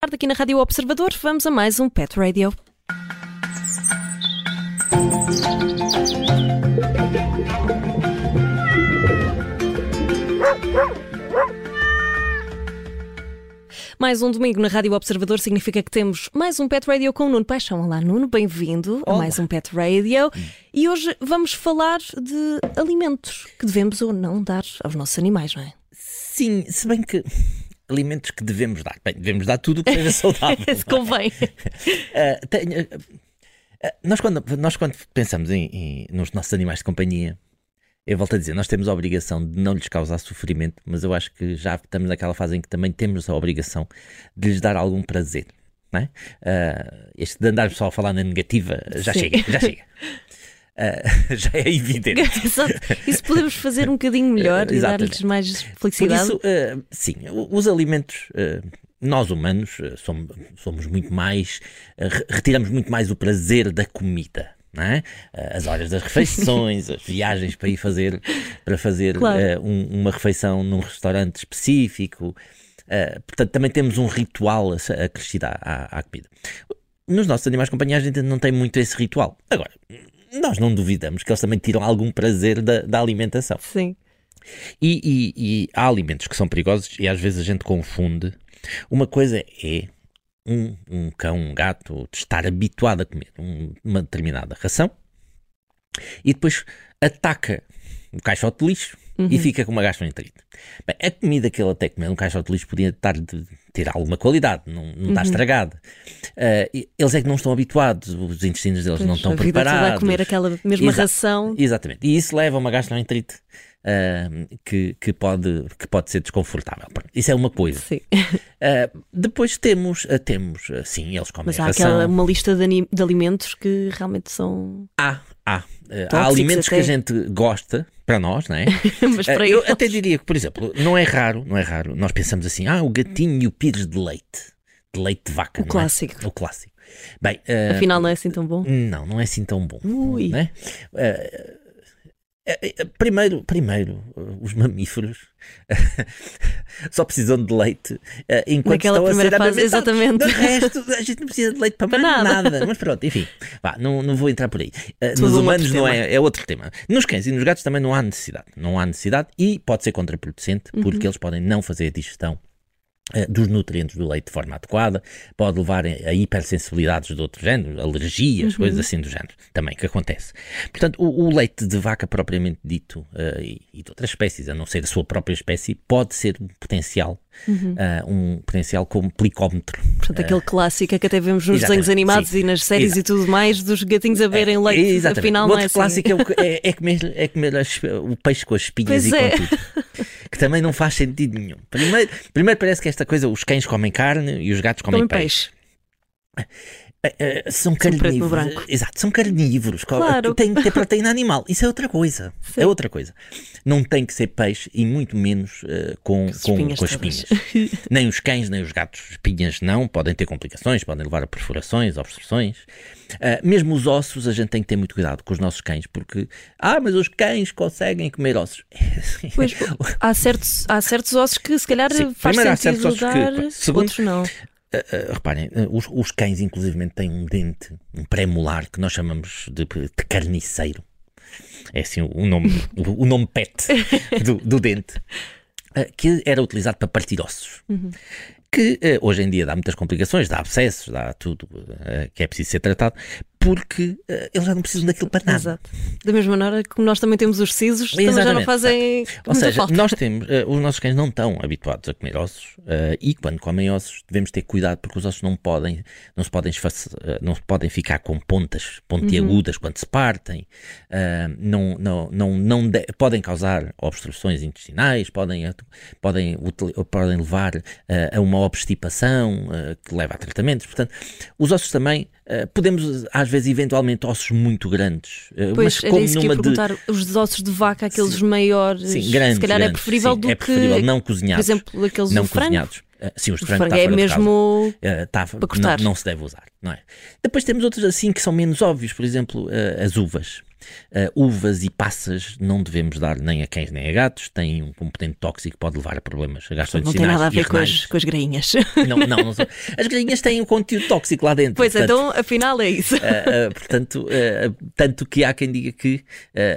tarde aqui na Rádio Observador. Vamos a mais um Pet Radio. Mais um domingo na Rádio Observador significa que temos mais um Pet Radio com o Nuno Paixão. Olá, Nuno, bem-vindo a mais um Pet Radio. E hoje vamos falar de alimentos que devemos ou não dar aos nossos animais, não é? Sim, se bem que alimentos que devemos dar. Bem, devemos dar tudo o que seja saudável. Se convém. Uh, tenho, uh, nós, quando, nós, quando pensamos em, em, nos nossos animais de companhia, eu volto a dizer, nós temos a obrigação de não lhes causar sofrimento, mas eu acho que já estamos naquela fase em que também temos a obrigação de lhes dar algum prazer. Não é? Uh, este de andar só a falar na negativa já Sim. chega, já chega. Uh, já é evidente. Isso podemos fazer um bocadinho melhor e dar-lhes mais felicidade. Por isso, uh, sim, os alimentos. Uh, nós humanos somos, somos muito mais, retiramos muito mais o prazer da comida. É? As horas das refeições, as viagens para ir fazer, para fazer claro. uh, um, uma refeição num restaurante específico. Uh, portanto, também temos um ritual acrescido à, à comida. Nos nossos animais de companhia, a gente não tem muito esse ritual. Agora, nós não duvidamos que eles também tiram algum prazer da, da alimentação. Sim. E, e, e, há alimentos que são perigosos e às vezes a gente confunde. Uma coisa é um, um cão, um gato, estar habituado a comer uma determinada ração e depois ataca o caixote de lixo uhum. e fica com uma gastroenterite. Bem, a comida que ele até comeu no caixote de lixo podia estar de ter alguma qualidade, não, não uhum. está estragada. Uh, eles é que não estão habituados, os intestinos deles pois, não estão a vida preparados. a comer aquela mesma Exa ração. Exatamente. E isso leva a uma gastroenterite. Uh, que, que, pode, que pode ser desconfortável. Isso é uma coisa. Uh, depois temos, uh, temos sim, eles comem Mas há aquela, uma lista de, de, alimentos que realmente são. Há, há. há alimentos até. que a gente gosta, para nós, não é? Mas para Eu até diria que, por exemplo, não é raro, não é raro, nós pensamos assim, ah, o gatinho e o pires de leite. De leite de vaca, o é? clássico. É? O clássico. Bem, uh, Afinal, não é assim tão bom? Não, não é assim tão bom. Ui. Não é? Uh, Primeiro, primeiro, os mamíferos só precisam de leite enquanto Naquela estão primeira a ser fase, exatamente. De resto, a gente não precisa de leite para, para nada. nada. Mas pronto, enfim, vá, não, não vou entrar por aí. Nos humanos não é, é outro tema. Nos cães e nos gatos também não há necessidade. Não há necessidade e pode ser contraproducente porque uhum. eles podem não fazer a digestão eh, dos nutrientes do leite de forma adequada, pode levar a hipersensibilidades de outro género, alergias, uhum. coisas assim do género, também que acontece. Portanto, o, o leite de vaca propriamente dito uh, e, e, de outras espécies, a não ser a sua própria espécie, pode ser um potencial, uhum. uh, um potencial como plicómetro. Portanto, uh, aquele clássico que até vemos nos desenhos animados sim, e nas séries e tudo mais, dos gatinhos a berem é, leite, exatamente. afinal o não outro é assim. clássico é, é, é, comer, é comer as, o peixe com as espinhas pois e é. com tudo. que também não faz sentido nenhum. Primeiro, primeiro parece que esta coisa, os cães comem carne e os gatos comem, comem peixe. peixe. Uh, são carnívoros. Exato, são carnívoros. Claro. Tem que ter proteína animal. Isso é outra coisa. Sim. É outra coisa. Não tem que ser peixe e muito menos uh, com, com, com, as espinhas. nem os cães, nem os gatos. Espinhas não, podem ter complicações, podem levar a perfurações, obstruções. Uh, mesmo os ossos, a gente tem que ter muito cuidado com os nossos cães, porque, ah, mas os cães conseguem comer ossos. Pois, há certos, há certos ossos que se calhar Sim. faz Primeiro, sentido dar, que, segundo, outros não. Uh, uh, reparem, uh, os, os, cães inclusive têm um dente, um pré-molar, que nós chamamos de, de carniceiro. É assim o, nome, o, o, nome pet do, do dente. que era utilizado para partir ossos. Uhum que hoje em dia dá muitas complicações, dá abscessos, dá tudo que é preciso ser tratado, porque uh, eles já não precisam daquilo para nada. Exato. Da mesma maneira que nós também temos os sisos, também já não fazem. Ou seja, falta. nós temos, os nossos cães não estão habituados a comer ossos e quando comem ossos devemos ter cuidado porque os ossos não podem, não se podem, não se podem ficar com pontas pontiagudas uhum. quando se partem, não, não, não, não de, podem causar obstruções intestinais, podem, podem, podem levar a uma obstipação uh, que leva a tratamentos. Portanto, os ossos também uh, podemos, às vezes, eventualmente, ossos muito grandes. Uh, pois, mas como numa de... os ossos de vaca, aqueles sim, maiores, sim, grandes, se calhar grandes, é preferível sim, do é preferível que, não cozinhados. Por exemplo, aqueles não cozinhados. Uh, sim, os de frango, frango é mesmo uh, tá, para cortar. Não, não, se deve usar, não é? Depois temos outros assim que são menos óbvios, por exemplo, uh, as uvas. Uvas e passas não devemos dar nem a cães nem a gatos, tem um componente tóxico que pode levar a problemas gastrointestinais. Não tem nada a ver com as, com as grainhas. Não, não, não são. As grainhas têm um conteúdo tóxico lá dentro. Pois portanto, então, afinal é isso. portanto, tanto que há quem diga que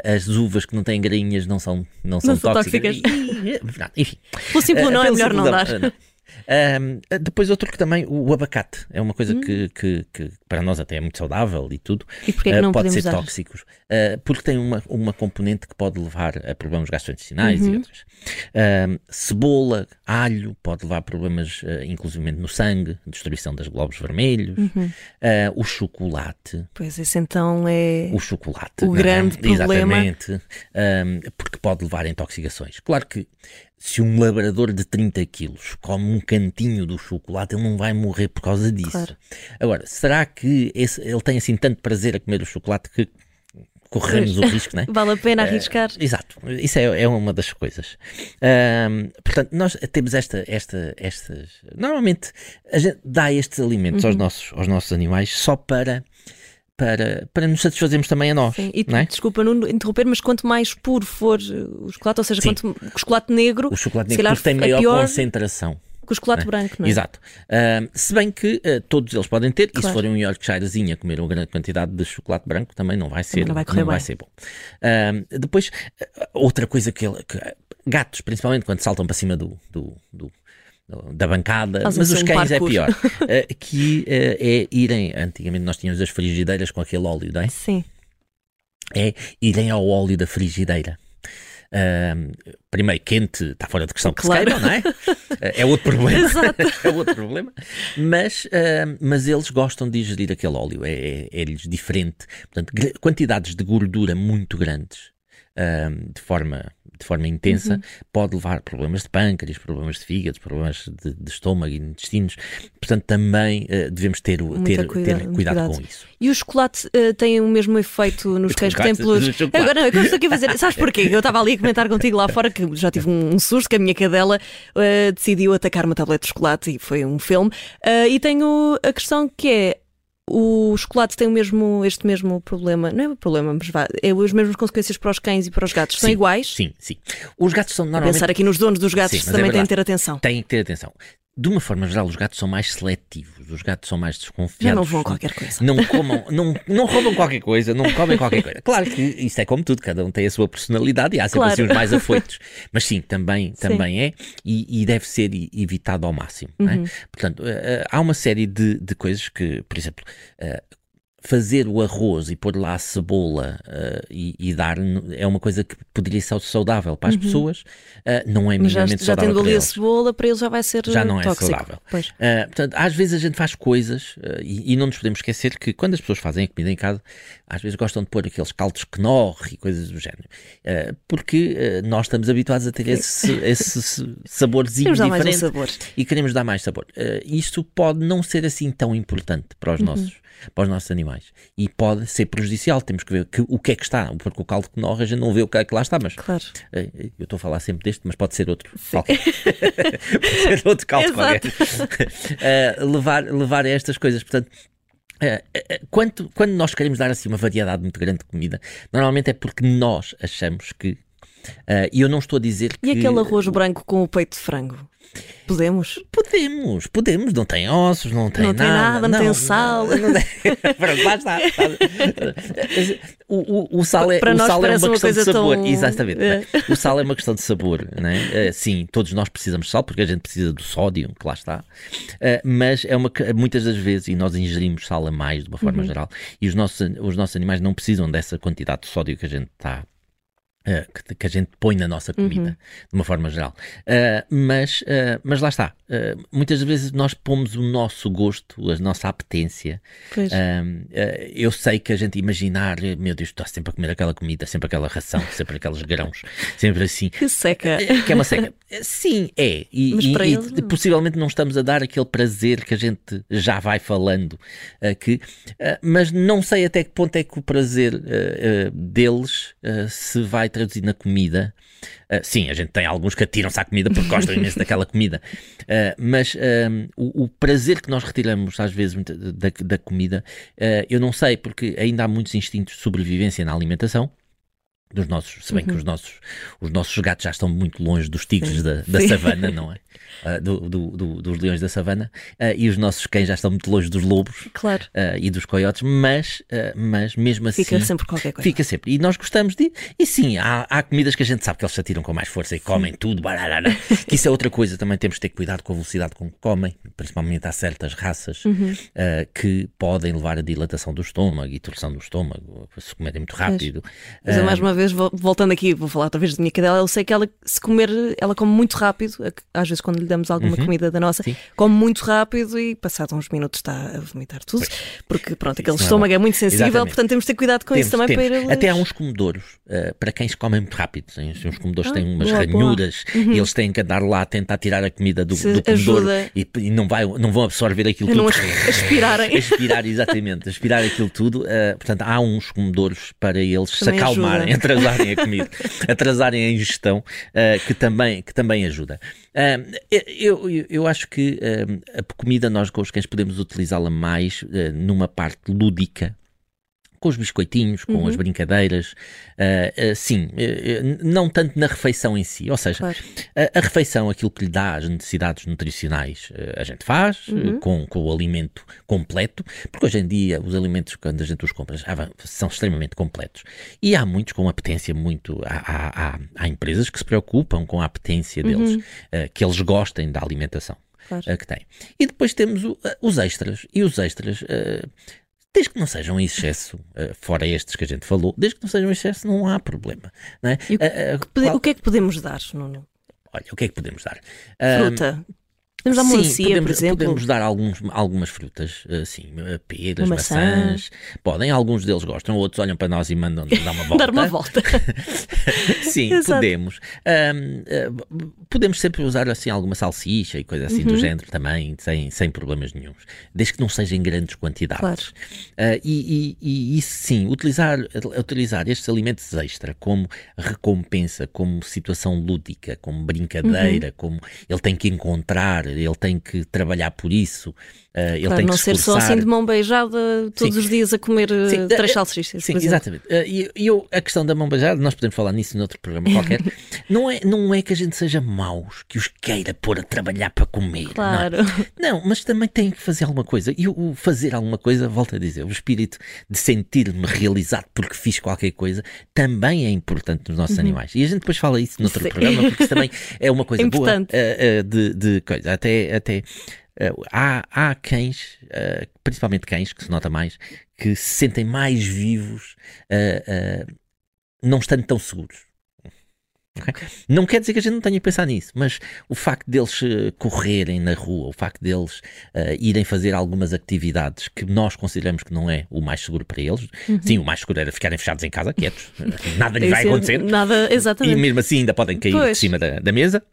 as uvas que não têm grainhas não são, não são, não são tóxicas. tóxicas. Enfim. Pelo simples não é melhor não dar. Não. Um, depois outro que também, o, abacate, é uma coisa hum. que, que, que, para nós até é muito saudável e tudo. E porquê uh, não pode ser dar? tóxico. Uh, porque tem uma, uma componente que pode levar a problemas gastrointestinais uhum. e outras. Uh, cebola, alho, pode levar a problemas, uh, inclusive no sangue, destruição das glóbulos vermelhos. Uhum. Uh, o chocolate. Pois esse então é. O chocolate. O grande é? problema. Exatamente. porque pode levar a intoxicações. Claro que se um labrador de 30 quilos come um cantinho do chocolate, ele não vai morrer por causa disso. Claro. Agora, será que esse, ele tem assim tanto prazer a comer o chocolate que corremos o risco, não é? Vale a pena arriscar. Uh, exato, isso é, é, uma das coisas. Uh, portanto, nós temos esta, esta, estas. Normalmente a gente dá estes alimentos uhum. aos, nossos, aos nossos animais só para. Para, para nos satisfazermos também a nós. Sim, e é? desculpa não interromper, mas quanto mais puro for o chocolate, ou seja, Sim. quanto o chocolate negro, o chocolate negro tem maior pior... concentração com o chocolate é. branco, não é? Exato. Uh, se bem que uh, todos eles podem ter, claro. e se forem um Yorkshirezinho a comer uma grande quantidade de chocolate branco, também não vai ser, não vai, não vai ser bom. Uh, depois, outra coisa que, ele, que, gatos, principalmente quando saltam para cima do, do, do da bancada, mas, mas os cães é pior. uh, que uh, é irem. Antigamente nós tínhamos as frigideiras com aquele óleo, não é? Sim. É irem ao óleo da frigideira. Primeiro, quente está fora de questão que claro. se queima, não é? É outro problema. é outro problema. Mas, mas eles gostam de ingerir aquele óleo, é, é, lhes diferente. Portanto, quantidades de gordura muito grandes. De forma de forma intensa, uhum. pode levar a problemas de pâncreas, problemas de fígado, problemas de, de estômago e intestinos. Portanto, também uh, devemos ter, ter, cuida, ter cuidado, com isso. E o chocolate uh, tem o mesmo efeito nos cães que tem pelos. Agora não, eu estou aqui a fazer. Sabes porquê? Eu estava ali a comentar contigo lá fora que já tive um, um susto que a minha cadela uh, decidiu atacar uma tableta de chocolate e foi um filme. e tenho a questão que é o chocolate tem o mesmo, este mesmo problema, não é o problema, mas vá, é as mesmas consequências para os cães e para os gatos. São sim, iguais? Sim, sim. Os gatos são normalmente. pensar aqui nos donos dos gatos sim, também é têm que ter atenção. Têm que ter atenção de uma forma geral, os gatos são mais seletivos, os gatos são mais desconfiados. Já não vão qualquer coisa. Não, comam, não, não roubam qualquer coisa, não comem qualquer coisa. Claro que isso é como tudo, cada um tem a sua personalidade e há sempre claro. assim os mais afoitos. Mas sim, também, também sim. é e, e, deve ser evitado ao máximo. É? Uhum. É? Portanto, uh, há uma série de, de coisas que, por exemplo, uh, fazer o arroz e pôr lá a cebola uh, e, e, dar é uma coisa que poderia ser saudável para as uhum. pessoas, uh, não é minimamente já, já saudável. Já tendo ali a cebola, para eles já vai ser Já não é tóxico. saudável. Uh, portanto, às vezes a gente faz coisas e, e, não nos podemos esquecer que quando as pessoas fazem a comida em casa, às vezes gostam de pôr aqueles caldos Knorr e coisas do género, porque nós estamos habituados a ter esse, esse saborzinho diferente um sabor. e queremos dar mais sabor. isto pode não ser assim tão importante para os uhum. nossos para os nossos animais. E pode ser prejudicial. Temos que ver que, o que é que está. Porque o caldo que nós a gente não vê o que é que lá está. Mas claro. Eh, eu estou a falar sempre deste, mas pode ser outro. pode ser outro caldo qualquer. uh, levar, levar a estas coisas. Portanto, quando, quando nós queremos dar assim uma variedade muito grande de comida, normalmente é porque nós achamos que. Uh, e eu não estou a dizer que. E aquele arroz branco com o peito de frango? Podemos? Podemos, podemos. Não tem ossos, não tem não nada. Tem nada não, não tem sal. Não, não lá está. O, o, o sal é, Para o sal é uma questão de sabor. Tão... Exatamente. É. O sal é uma questão de sabor. Né? Sim, todos nós precisamos de sal porque a gente precisa do sódio, que lá está. Eh, mas é uma, muitas das vezes, e nós ingerimos sal a mais de uma forma uhum. geral, e os nossos, os nossos animais não precisam dessa quantidade de sódio que a gente está Uh, que, que, a gente põe na nossa comida, uhum. de uma forma geral. Uh, mas, uh, mas lá está. muitas vezes nós pomos o nosso gosto, a nossa apetência. eu sei que a gente imaginar, meu Deus, está sempre a comer aquela comida, sempre aquela ração, sempre aqueles grãos, sempre assim. Que seca. que é uma seca. Sim, é. E, e, e não. possivelmente não estamos a dar aquele prazer que a gente já vai falando aqui. mas não sei até que ponto é que o prazer deles se vai traduzir na comida. Uh, sim, a gente tem alguns que atiram-se à comida porque gostam imenso daquela comida, uh, mas o, o, prazer que nós retiramos às vezes da, da comida, eu não sei, porque ainda há muitos instintos de sobrevivência na alimentação dos nossos, se bem uhum. que os nossos, os nossos gatos já estão muito longe dos tigres da, da savana, não é? Uh, do, do, do, dos leões da savana, uh, e os nossos cães já estão muito longe dos lobos claro. uh, e dos coiotes, mas, mas mesmo assim. Fica sempre qualquer coisa. Fica sempre. E nós gostamos de. E sim, há, há comidas que a gente sabe que eles se atiram com mais força e comem tudo, bararara, que isso é outra coisa. Também temos de ter cuidado com a velocidade com que comem, principalmente há certas raças uhum. que podem levar a dilatação do estômago e torção do estômago, se comerem muito rápido. Mas, mas mais uma vez vez, voltando aqui, vou falar outra vez da minha cadela, eu sei que ela, se comer, ela come muito rápido, às vezes quando lhe damos alguma uhum. comida da nossa, Sim. come muito rápido e passado uns minutos está a vomitar tudo, porque pronto, aquele isso estômago é, é, muito sensível, Exatamente. portanto temos de ter cuidado com temos, isso também temos. para ir Até há uns comedouros, uh, para quem se comem muito rápido, uns comedouros ah, têm umas boa, ranhuras uhum. e eles têm que andar lá a tentar tirar a comida do, do comedor e, e, não, vai, não vão absorver aquilo tudo. Não aspirarem. aspirar, exatamente, aspirar aquilo tudo. Uh, portanto, há uns comedores para eles também se acalmarem, atrasarem a comida, atrasarem a ingestão, uh, que, também, que também ajuda. Uh, eu, eu, acho que uh, a comida nós com os cães podemos utilizá-la mais numa parte lúdica com os biscoitinhos, com uhum. as brincadeiras, uh, uh, sim, uh, não tanto na refeição em si, ou seja, claro. a, a, refeição, aquilo que lhe dá as necessidades nutricionais, a gente faz uhum. com, com o alimento completo, porque hoje em dia os alimentos, quando a gente os compra, são extremamente completos. E há muitos com apetência muito. Há, há, há empresas que se preocupam com a apetência deles, uhum. que eles gostem da alimentação. Claro. que tem. E depois temos o, os extras. E os extras uh, Desde que não sejam em excesso, uh, fora estes que a gente falou, desde que não sejam em excesso, não há problema. Não é? o, que, uh, o, que é que podemos dar, Nuno? Olha, o que é que podemos dar? Fruta. Podemos dar melancia, podemos, por exemplo? Podemos dar alguns, algumas frutas, assim, peras, maçã. maçãs. Podem, alguns deles gostam, outros olham para nós e mandam dar uma volta. dar uma volta. Sim, Exato. podemos. Um, uh, podemos sempre usar assim alguma salsicha e coisa assim uhum. do género também, sem, sem problemas nenhums. Desde que não seja em grandes quantidades. Claro. Uh, e, e, e, isso sim, utilizar, utilizar estes alimentos extra como recompensa, como situação lúdica, como brincadeira, uhum. como ele tem que encontrar ele tem que trabalhar por isso. Uh, ele claro, tem não ser só assim de mão beijada todos sim. os dias a comer sim. Eh, três salsichas. Sim, exatamente. Uh, e eu, a questão da mão beijada, nós podemos falar nisso noutro programa qualquer, não, é, não é que a gente seja maus, que os queira pôr a trabalhar para comer. Claro. Não, não mas também tem que fazer alguma coisa. E o fazer alguma coisa, volto a dizer, o espírito de sentir-me realizado porque fiz qualquer coisa também é importante nos nossos uhum. animais. E a gente depois fala isso noutro Sim. programa, porque isso também é uma coisa boa uh, de, de coisa. Até, até Uh, há, há cães, uh, principalmente cães, que se nota mais, que se sentem mais vivos, uh, não estando tão seguros. Okay? Não quer dizer que a gente não tenha que pensar nisso, mas o facto deles correrem na rua, o facto deles irem fazer algumas atividades que nós consideramos que não é o mais seguro para eles, uhum. sim, o mais seguro era ficarem fechados em casa, quietos, nada lhes vai acontecer. Nada, exatamente. E mesmo assim ainda podem cair pois. de cima da, da mesa.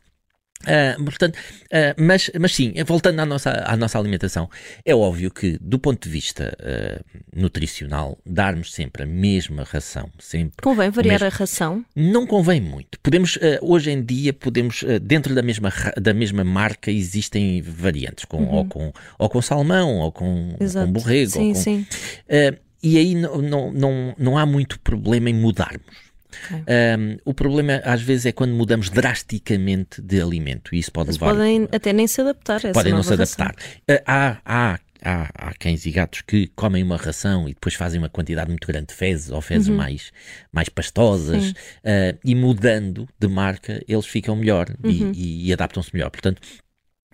Uh, portanto, uh, mas, mas sim, voltando à nossa, à nossa alimentação, é óbvio que, do ponto de vista uh, nutricional, darmos sempre a mesma ração. Sempre convém variar mesmo... a ração? Não convém muito. Podemos, hoje em dia, podemos, dentro da mesma, da mesma marca, existem variantes, com, uhum. ou, com, ou com salmão, ou com, com borrego. Sim, ou com, sim. e aí não, não, não, não há muito problema em mudarmos. Um, o problema às vezes é quando mudamos drasticamente de alimento e isso pode Eles levar. Podem até nem se adaptar. podem não se adaptar. Uh, há, há, há, há cães e gatos que comem uma ração e depois fazem uma quantidade muito grande de fezes ou fezes uhum. mais, mais pastosas uh, e mudando de marca eles ficam melhor uhum. e, e, e adaptam-se melhor. Portanto,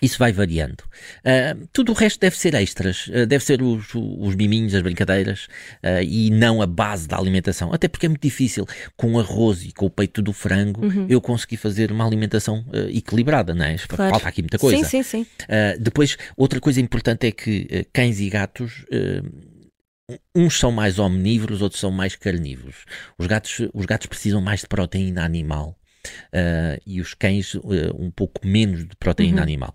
isso vai variando. Uh, tudo o resto deve ser extras, uh, deve ser os, os miminhos, as brincadeiras uh, e não a base da alimentação. Até porque é muito difícil, com arroz e com o peito do frango, uhum. eu conseguir fazer uma alimentação equilibrada, não é? Claro. Falta aqui muita coisa. Sim, sim, sim. depois, outra coisa importante é que cães e gatos uns são mais omnívoros, outros são mais carnívoros. Os gatos, os gatos precisam mais de proteína animal uh, e os cães uh, um pouco menos de proteína uhum. animal.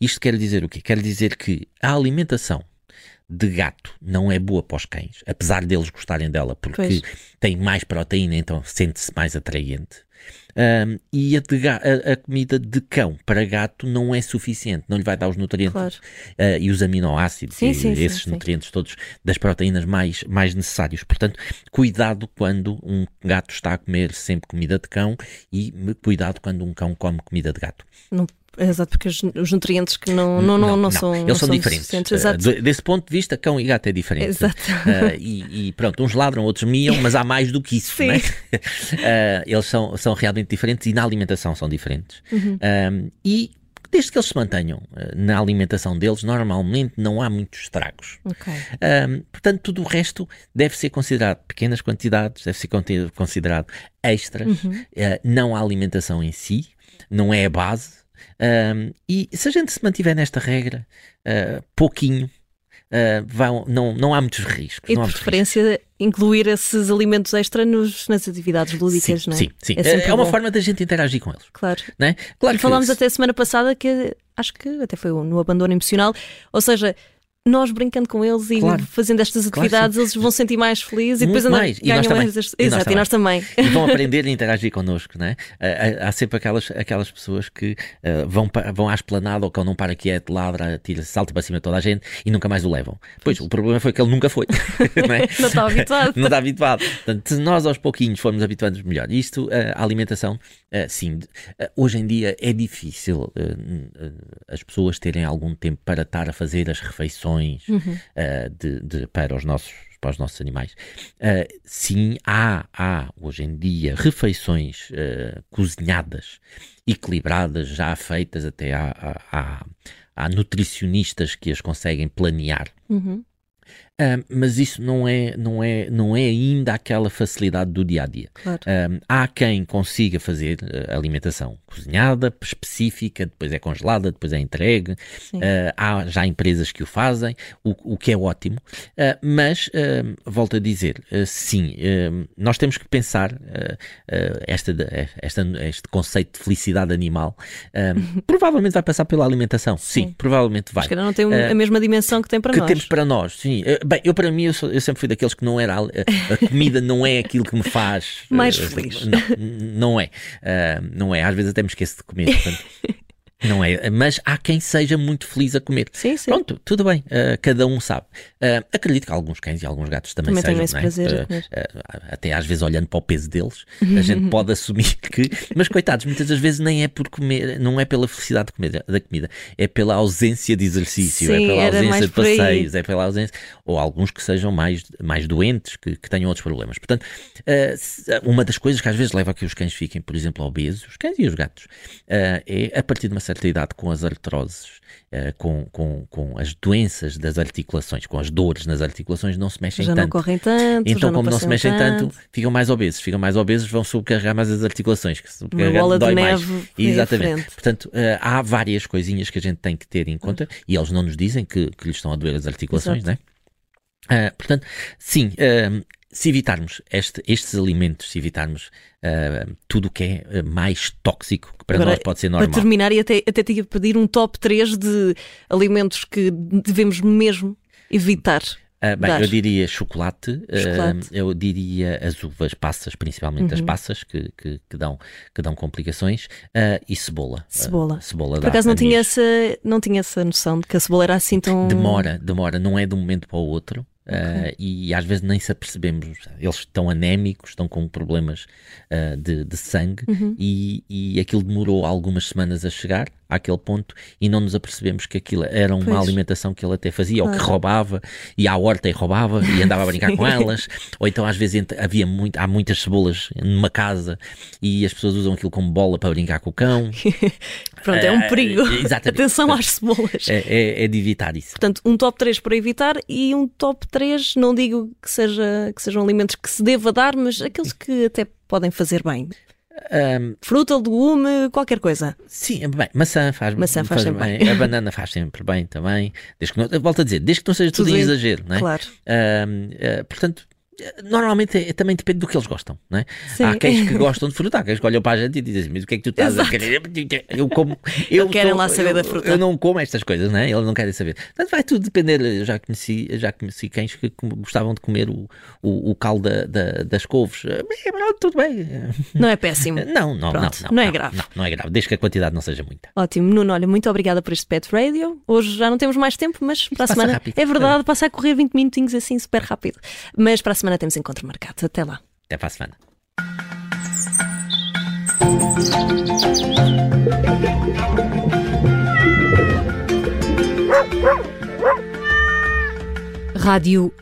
Isto quer dizer o quê? Quer dizer que a alimentação de gato não é boa para os cães, apesar deles gostarem dela, porque pois. tem mais proteína, então sente-se mais atraente. Um, e a, de, a, a, comida de cão para gato não é suficiente, não lhe vai dar os nutrientes claro. uh, e os aminoácidos sim, e sim, esses sim, nutrientes todos das proteínas mais, mais necessários. Portanto, cuidado quando um gato está a comer sempre comida de cão e cuidado quando um cão come comida de gato. Não Exato, porque os, nutrientes que não, não, não, não, não são. Eles são, são diferentes. Uh, desse ponto de vista, cão e gato é diferente. Exato. Uh, e, e, pronto, uns ladram, outros miam, mas há mais do que isso. Sim. Né? Uh, eles são, são realmente diferentes e na alimentação são diferentes. Uhum. e desde que eles se mantenham na alimentação deles, normalmente não há muitos estragos. Okay. portanto, tudo o resto deve ser considerado pequenas quantidades, deve ser considerado extras, uhum. não a alimentação em si, não é a base. Um, e se a gente se mantiver nesta regra, uh, pouquinho, uh, vão, não, não há muitos riscos. E de preferência riscos. incluir esses alimentos extra nos, nas atividades lúdicas, sim, não é? Sim, sim. É, é uma forma da gente interagir com eles. Claro. É? claro e falámos até semana passada que acho que até foi no abandono emocional, ou seja, nós brincando com eles e claro. fazendo estas atividades, claro, eles vão sentir mais felizes e depois mais. E nós também. Mais... Exato, e nós, e nós também. E vão aprender a interagir connosco, não é? Há, sempre aquelas, aquelas pessoas que uh, vão, vão à esplanada ou que não para quieto, ladra, tira, salta para cima de toda a gente e nunca mais o levam. Pois, o problema foi que ele nunca foi. não, é? não está habituado. não está habituado. Portanto, se nós aos pouquinhos formos habituando melhor, isto, a alimentação, uh, sim, hoje em dia é difícil as pessoas terem algum tempo para estar a fazer as refeições. Uhum uh, de, de, para os nossos para os nossos animais. Sim, há, há hoje em dia refeições cozinhadas, equilibradas, já feitas, até há, há, há, nutricionistas que as conseguem planear. Uhum. Um, mas isso não é, não, é, não é ainda aquela facilidade do dia a dia. Claro. Um, há quem consiga fazer uh, alimentação cozinhada, específica, depois é congelada, depois é entregue. Uh, há já empresas que o fazem, o, o que é ótimo. Uh, mas, volto a dizer, sim, nós temos que pensar esta, esta, este conceito de felicidade animal. provavelmente vai passar pela alimentação. Sim, sim provavelmente vai. Mas que não tem a mesma dimensão que tem para que nós. Que temos para nós, sim. Bem, eu para mim, eu, sou, eu, sempre fui daqueles que não era. A, a, comida não é aquilo que me faz. Mais uh, feliz. Não, não é. Uh, não é. Às vezes até me esqueço de comer. Portanto, Não é? Mas há quem seja muito feliz a comer. Sim, sim. Pronto, tudo bem, uh, cada um sabe. Uh, acredito que alguns cães e alguns gatos também, também sejam. Esse é? prazer uh, até às vezes olhando para o peso deles, a gente pode assumir que. Mas coitados, muitas das vezes nem é por comer, não é pela felicidade de comer, da comida, é pela ausência de exercício, sim, é pela ausência de passeios, é pela ausência. Ou alguns que sejam mais, mais doentes, que, que tenham outros problemas. Portanto, uma das coisas que às vezes leva a que os cães fiquem, por exemplo, obesos, os cães e os gatos, é a partir de uma certa idade com as artroses, uh, com, com, com as doenças das articulações, com as dores nas articulações, não se mexem já tanto. Não correm tanto. Então, como não se mexem tanto, tanto, ficam mais obesos. Ficam mais obesos, vão sobrecarregar mais as articulações. Que Uma bola dói de mais. neve. Exatamente. Portanto, uh, há várias coisinhas que a gente tem que ter em conta e eles não nos dizem que, que lhes estão a doer as articulações, Exato. não é? Uh, portanto, sim, uh, se evitarmos este, estes alimentos, se evitarmos uh, tudo o que é mais tóxico, que para Agora, nós pode ser normal. Para terminar, e até, até ia pedir um top 3 de alimentos que devemos mesmo evitar. Uh, bem, Dar. eu diria chocolate, chocolate. Uh, eu diria as uvas passas, principalmente uhum. as passas, que, que, que, dão, que dão complicações, uh, e cebola. Cebola. cebola Por acaso não tinha, essa, não tinha essa noção de que a cebola era assim tão. Demora, demora, não é de um momento para o outro. Okay. Uh, e às vezes nem se apercebemos. Eles estão anémicos, estão com problemas uh, de, de, sangue uhum. e, e aquilo demorou algumas semanas a chegar àquele ponto e não nos apercebemos que aquilo era uma pois. alimentação que ele até fazia, ou que roubava, e à horta e roubava e andava a brincar com elas, ou então às vezes havia muito, há muitas cebolas numa casa e as pessoas usam aquilo como bola para brincar com o cão. Pronto, é um eh, perigo. Exatamente. Atenção às cebolas. É, é, é, de evitar isso. Portanto, um top 3 para evitar e um top 3, não digo que, seja, que sejam alimentos que se deva dar, mas aqueles que até podem fazer bem. Um, Fruta, legume, qualquer coisa. Sim, bem, maçã faz, maçã faz, faz bem. bem. A banana faz sempre bem também. Desde que não, volto a dizer, desde que não seja tudo, tudo em exagero, não é? Claro. Um, uh, portanto, Normalmente é, também depende do que eles gostam, não é? Há cães que gostam de fruta, há cães que olham para a gente e dizem assim, mas o que é que tu estás Exato. a querer? Eu como. Eu querem lá saber eu, da fruta. Eu não como estas coisas, não é? Eles não querem saber. Portanto, vai tudo depender. Eu já conheci, já conheci cães que gostavam de comer o, o, o caldo da, da, das couves. É, tudo bem. Não é péssimo. Não, não, não, não, não. Não é grave. Não, não é grave, desde que a quantidade não seja muita. Ótimo. Nuno, olha, muito obrigada por este Pet Radio. Hoje já não temos mais tempo, mas para a semana. Rápido. É verdade, passa a correr 20 minutinhos assim super rápido. Mas para a semana temos encontro marcado. Até lá. Até para a semana. Rádio